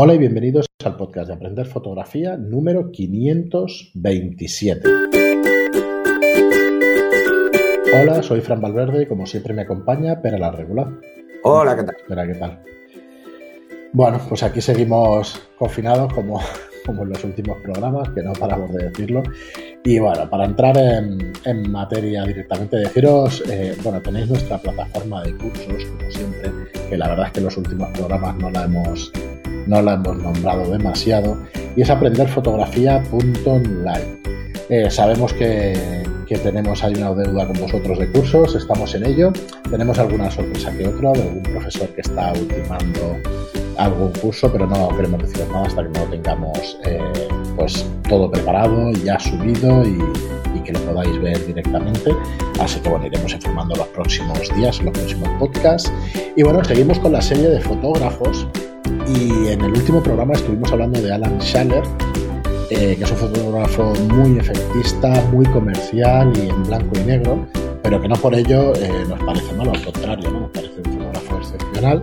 Hola y bienvenidos al podcast de Aprender Fotografía número 527. Hola, soy Fran Valverde y como siempre me acompaña Pera la Regular. Hola, ¿qué tal? Pera, ¿qué tal? Bueno, pues aquí seguimos confinados como, como en los últimos programas, que no paramos de decirlo. Y bueno, para entrar en, materia directamente, deciros, eh, bueno, tenéis nuestra plataforma de cursos, como siempre, que la verdad es que en los últimos programas no la hemos no la hemos nombrado demasiado, y es aprenderfotografía.online. Eh, sabemos que, tenemos ahí una deuda con vosotros de cursos, estamos en ello. Tenemos alguna sorpresa que otra de algún profesor que está ultimando algún curso, pero no queremos decir nada hasta que no lo tengamos eh, pues todo preparado, ya subido y, y, que lo podáis ver directamente. Así que bueno, iremos informando los próximos días, los próximos podcasts. Y bueno, seguimos con la serie de fotógrafos y en el último programa estuvimos hablando de Alan Schaller, eh, que es un fotógrafo muy efectista, muy comercial y en blanco y negro, pero que no por ello eh, nos parece malo, al contrario, nos parece un fotógrafo excepcional.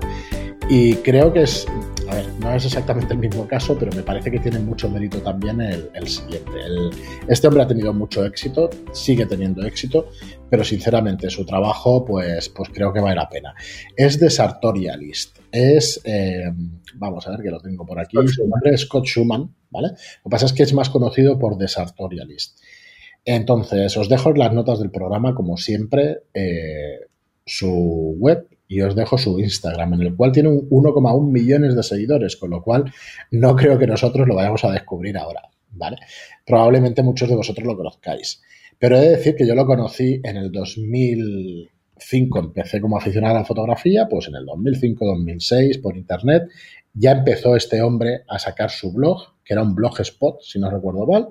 Y creo que es a ver, no es exactamente el mismo caso, pero me parece que tiene mucho mérito también el, siguiente. este hombre ha tenido mucho éxito, sigue teniendo éxito, pero sinceramente su trabajo, pues, pues creo que vale la pena. Es de Sartorialist, es, eh, vamos a ver que lo tengo por aquí, su nombre es Scott Schumann, ¿vale? Lo que pasa es que es más conocido por The Sartorialist. Entonces, os dejo en las notas del programa, como siempre, eh, su web y os dejo su Instagram, en el cual tiene 1,1 millones de seguidores, con lo cual no creo que nosotros lo vayamos a descubrir ahora, ¿vale? Probablemente muchos de vosotros lo conozcáis. Pero he de decir que yo lo conocí en el 2005, empecé como aficionado a la fotografía, pues en el 2005-2006 por internet ya empezó este hombre a sacar su blog, que era un blog spot, si no recuerdo mal,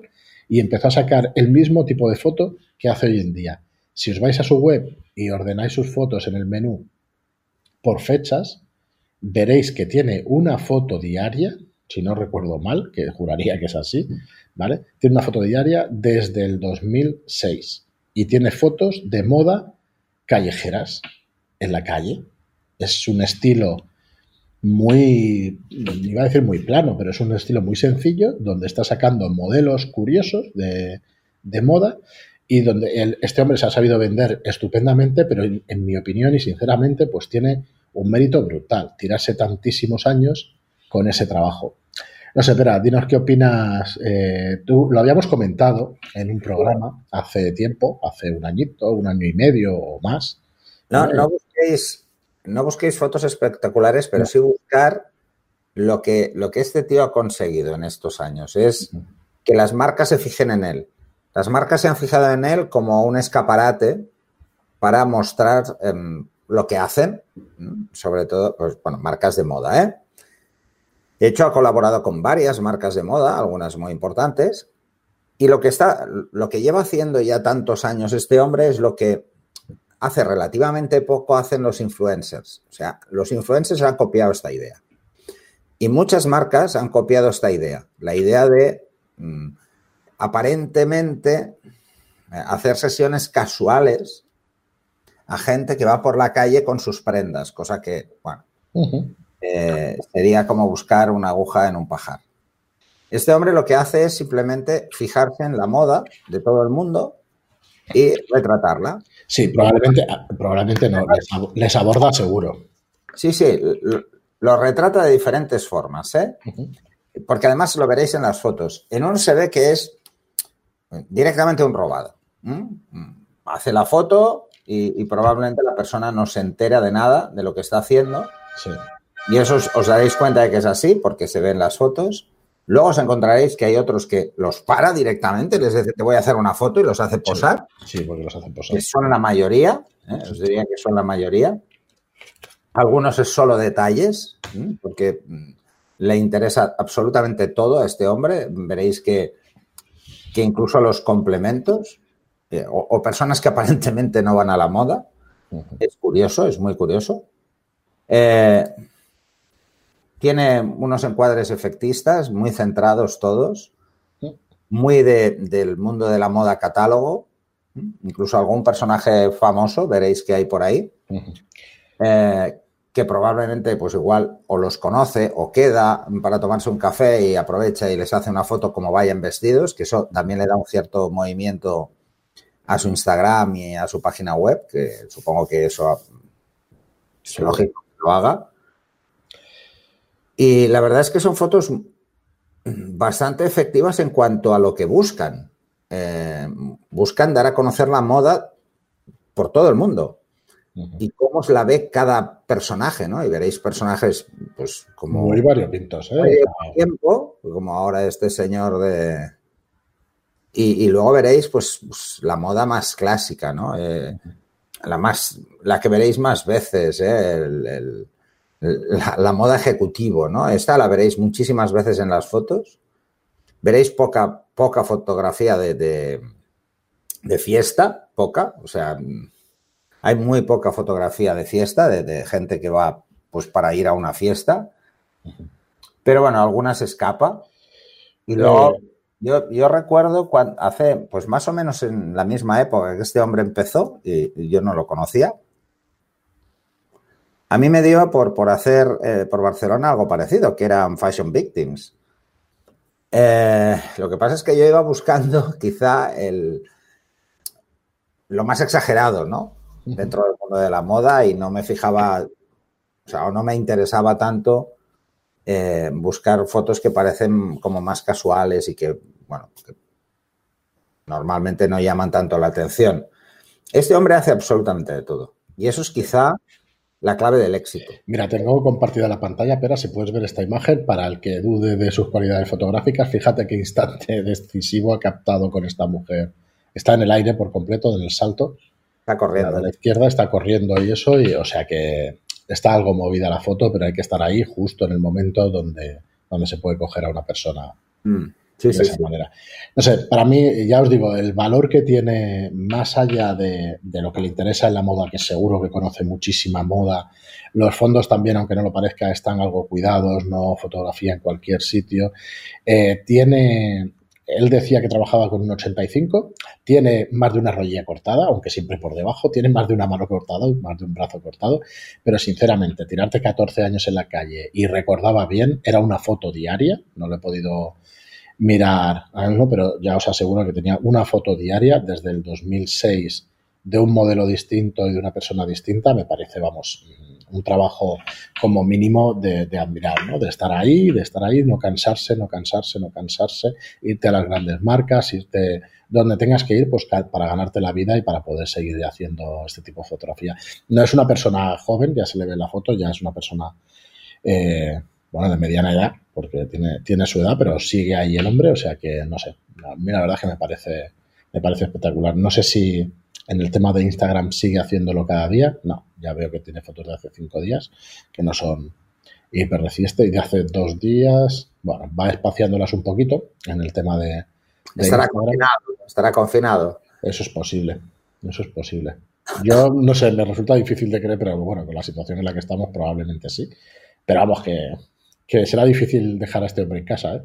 y empezó a sacar el mismo tipo de foto que hace hoy en día. Si os vais a su web y ordenáis sus fotos en el menú por fechas, veréis que tiene una foto diaria, si no recuerdo mal, que juraría que es así, ¿vale? Tiene una foto diaria desde el 2006 y tiene fotos de moda callejeras en la calle. Es un estilo muy, iba a decir muy plano, pero es un estilo muy sencillo donde está sacando modelos curiosos de, de moda y donde este hombre se ha sabido vender estupendamente, pero en, mi opinión y sinceramente, pues tiene un mérito brutal, tirarse tantísimos años con ese trabajo. No sé, espera, dinos qué opinas. Eh, tú lo habíamos comentado en un programa hace tiempo, hace un añito, un año y medio o más. No, no busquéis, no busquéis fotos espectaculares, pero sí buscar lo que, lo que este tío ha conseguido en estos años. Es que las marcas se fijen en él. Las marcas se han fijado en él como un escaparate para mostrar em, lo que hacen, sobre todo, pues, bueno, marcas de moda, ¿eh? De hecho, ha colaborado con varias marcas de moda, algunas muy importantes, y lo que está, lo que lleva haciendo ya tantos años este hombre es lo que hace relativamente poco hacen los influencers. O sea, los influencers han copiado esta idea. Y muchas marcas han copiado esta idea, la idea de mm, aparentemente eh, hacer sesiones casuales a gente que va por la calle con sus prendas, cosa que, bueno, eh, sería como buscar una aguja en un pajar. Este hombre lo que hace es simplemente fijarse en la moda de todo el mundo y retratarla. Sí, probablemente, probablemente no, les aborda seguro. Sí, sí, lo, retrata de diferentes formas, ¿eh? Porque además lo veréis en las fotos. En uno se ve que es directamente un robado. Hace la foto y, probablemente la persona no se entera de nada de lo que está haciendo. Y eso os, daréis cuenta de que es así porque se ven las fotos. Luego os encontraréis que hay otros que los para directamente, les dice, te voy a hacer una foto y los hace posar. Sí, porque los hacen posar. Que son la mayoría, ¿eh? os diría que son la mayoría. Algunos es solo detalles, porque mm, le interesa absolutamente todo a este hombre. Veréis que que incluso los complementos eh, o, personas que aparentemente no van a la moda. Es curioso, es muy curioso. Eh, tiene unos encuadres efectistas muy centrados todos, muy del mundo de la moda catálogo, incluso algún personaje famoso, veréis que hay por ahí. Eh, que probablemente pues igual o los conoce o queda para tomarse un café y aprovecha y les hace una foto como vayan vestidos, que eso también le da un cierto movimiento a su Instagram y a su página web, que supongo que eso es lógico que lo haga. Y la verdad es que son fotos bastante efectivas en cuanto a lo que buscan. Eh, buscan dar a conocer la moda por todo el mundo y cómo la ve cada personaje, ¿no? Y veréis personajes, pues, como... Muy variopintos, ¿eh? tiempo, como ahora este señor de... Y, luego veréis, pues, pues, la moda más clásica, ¿no? Eh, la más... La que veréis más veces, ¿eh? la, moda ejecutivo, ¿no? Esta la veréis muchísimas veces en las fotos. Veréis poca, poca fotografía de, de, de fiesta, poca, o sea hay muy poca fotografía de fiesta, de, gente que va pues para ir a una fiesta. Pero bueno, algunas escapa. Y luego, yo, recuerdo cuando hace, pues más o menos en la misma época que este hombre empezó, y, yo no lo conocía, a mí me dio por, por hacer eh, por Barcelona algo parecido, que eran Fashion Victims. Eh, lo que pasa es que yo iba buscando quizá el, lo más exagerado, ¿no? dentro del mundo de la moda y no me fijaba, o sea, o no me interesaba tanto eh, buscar fotos que parecen como más casuales y que, bueno, normalmente no llaman tanto la atención. Este hombre hace absolutamente de todo. Y eso es quizá la clave del éxito. Mira, tengo compartida la pantalla, pero si puedes ver esta imagen, para el que dude de sus cualidades fotográficas, fíjate qué instante decisivo ha captado con esta mujer. Está en el aire por completo, en el salto, Está corriendo. A la izquierda está corriendo y eso, y, o sea que está algo movida la foto, pero hay que estar ahí justo en el momento donde, donde se puede coger a una persona mm, de esa manera. No sé, para mí, ya os digo, el valor que tiene más allá de, lo que le interesa en la moda, que seguro que conoce muchísima moda, los fondos también, aunque no lo parezca, están algo cuidados, no fotografía en cualquier sitio, eh, tiene él decía que trabajaba con un 85, tiene más de una rodilla cortada, aunque siempre por debajo, tiene más de una mano cortada, más de un brazo cortado, pero sinceramente, tirarte 14 años en la calle y recordaba bien, era una foto diaria, no lo he podido mirar, pero ya os aseguro que tenía una foto diaria desde el 2006 de un modelo distinto y de una persona distinta, me parece, vamos, un trabajo como mínimo de, admirar, ¿no? De estar ahí, de estar ahí, no cansarse, no cansarse, no cansarse, irte a las grandes marcas, irte donde tengas que ir, pues para ganarte la vida y para poder seguir haciendo este tipo de fotografía. No es una persona joven, ya se le ve la foto, ya es una persona, eh, bueno, de mediana edad, porque tiene, tiene su edad, pero sigue ahí el hombre, o sea que, no sé, a mí la verdad es que me parece, me parece espectacular. No sé si en el tema de Instagram sigue haciéndolo cada día. No, ya veo que tiene fotos de hace cinco días que no son hiper recientes y de hace dos días. Bueno, va espaciándolas un poquito en el tema de. estará confinado. Estará confinado. Eso es posible. Eso es posible. Yo no sé, me resulta difícil de creer, pero bueno, con la situación en la que estamos, probablemente sí. Pero vamos, que, que será difícil dejar a este hombre en casa, ¿eh?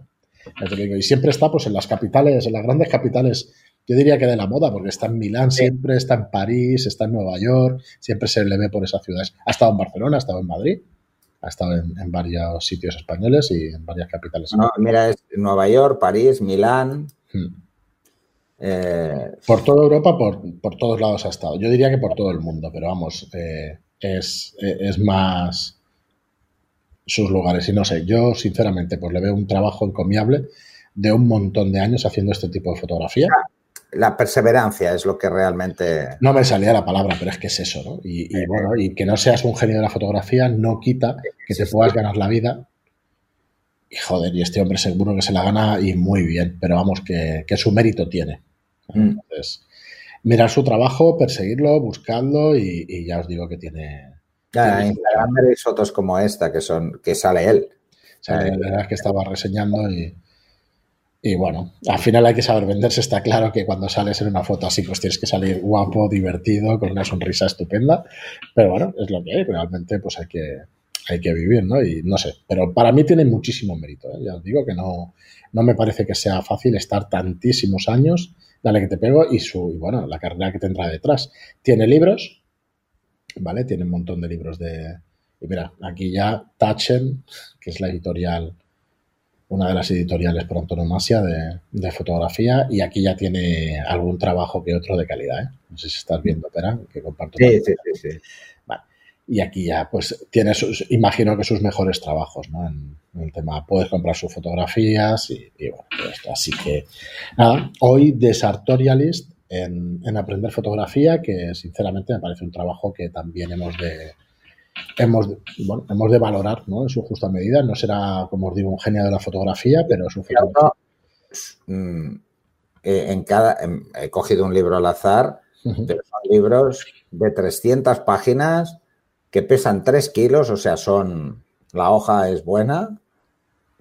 Y siempre está pues en las capitales, en las grandes capitales yo diría que de la moda, porque está en Milán siempre, está en París, está en Nueva York, siempre se le ve por esas ciudades. Ha estado en Barcelona, ha estado en Madrid, ha estado en, varios sitios españoles y en varias capitales. No, mira, es Nueva York, París, Milán. Hmm. Eh, por toda Europa, por, por, todos lados ha estado. Yo diría que por todo el mundo, pero vamos, eh, es, es más sus lugares. Y no sé, yo sinceramente pues le veo un trabajo encomiable de un montón de años haciendo este tipo de fotografía la perseverancia es lo que realmente... No me salía la palabra, pero es que es eso, ¿no? Y, eh, bueno, y que no seas un genio de la fotografía no quita que te puedas ganar la vida. Y joder, y este hombre seguro que se la gana y muy bien, pero vamos, que, su mérito tiene. Mm. Entonces, mirar su trabajo, perseguirlo, buscarlo y, ya os digo que tiene... Ya, en Instagram fotos como esta, que son que sale él. la verdad es que estaba reseñando y, y bueno, al final hay que saber venderse. Está claro que cuando sales en una foto así, pues tienes que salir guapo, divertido, con una sonrisa estupenda. Pero bueno, es lo que hay. Realmente, pues hay que, hay que vivir, ¿no? Y no sé. Pero para mí tiene muchísimo mérito. ¿eh? Ya os digo que no, no me parece que sea fácil estar tantísimos años. Dale que te pego y su, y bueno, la carrera que tendrá detrás. Tiene libros, ¿vale? Tiene un montón de libros de, Y mira, aquí ya Tachen, que es la editorial, una de las editoriales por antonomasia de, fotografía, y aquí ya tiene algún trabajo que otro de calidad. ¿eh? No sé si estás viendo, Pera, que comparto. Sí, sí, sí, sí. Vale. Y aquí ya, pues, tiene sus, imagino que sus mejores trabajos, ¿no? En, el tema, puedes comprar sus fotografías y, bueno, esto. Así que, nada, hoy de Sartorialist en, en aprender fotografía, que sinceramente me parece un trabajo que también hemos de, hemos, bueno, hemos de valorar ¿no? en su justa medida. No será, como os digo, un genio de la fotografía, pero su fotografía. Mm, eh, en cada, he cogido un libro al azar, pero son libros de 300 páginas que pesan 3 kilos, o sea, son. La hoja es buena.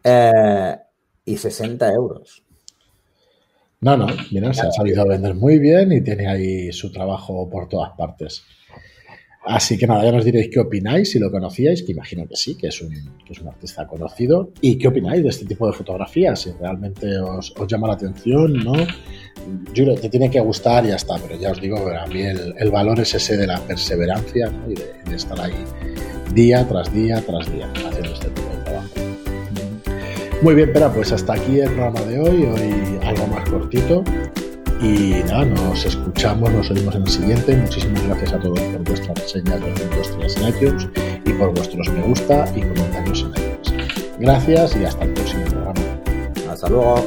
Eh, y 60 euros. No, no, mira, se ha sabido vender muy bien y tiene ahí su trabajo por todas partes. Así que nada, ya nos diréis qué opináis, si lo conocíais, que imagino que sí, que es un, es un artista conocido, y qué opináis de este tipo de fotografías, si realmente os, llama la atención, ¿no? Yo te tiene que gustar y ya está, pero ya os digo, a mí el, valor es ese de la perseverancia y, de, estar ahí día tras día tras día haciendo este tipo de trabajo. Muy bien, pero pues hasta aquí el programa de hoy, hoy algo más cortito. Y nada, nos escuchamos, nos oímos en el siguiente. Muchísimas gracias a todos por vuestras reseñas, vuestras en iTunes y por vuestros me gusta y comentarios en iTunes. Gracias y hasta el próximo programa. Hasta luego.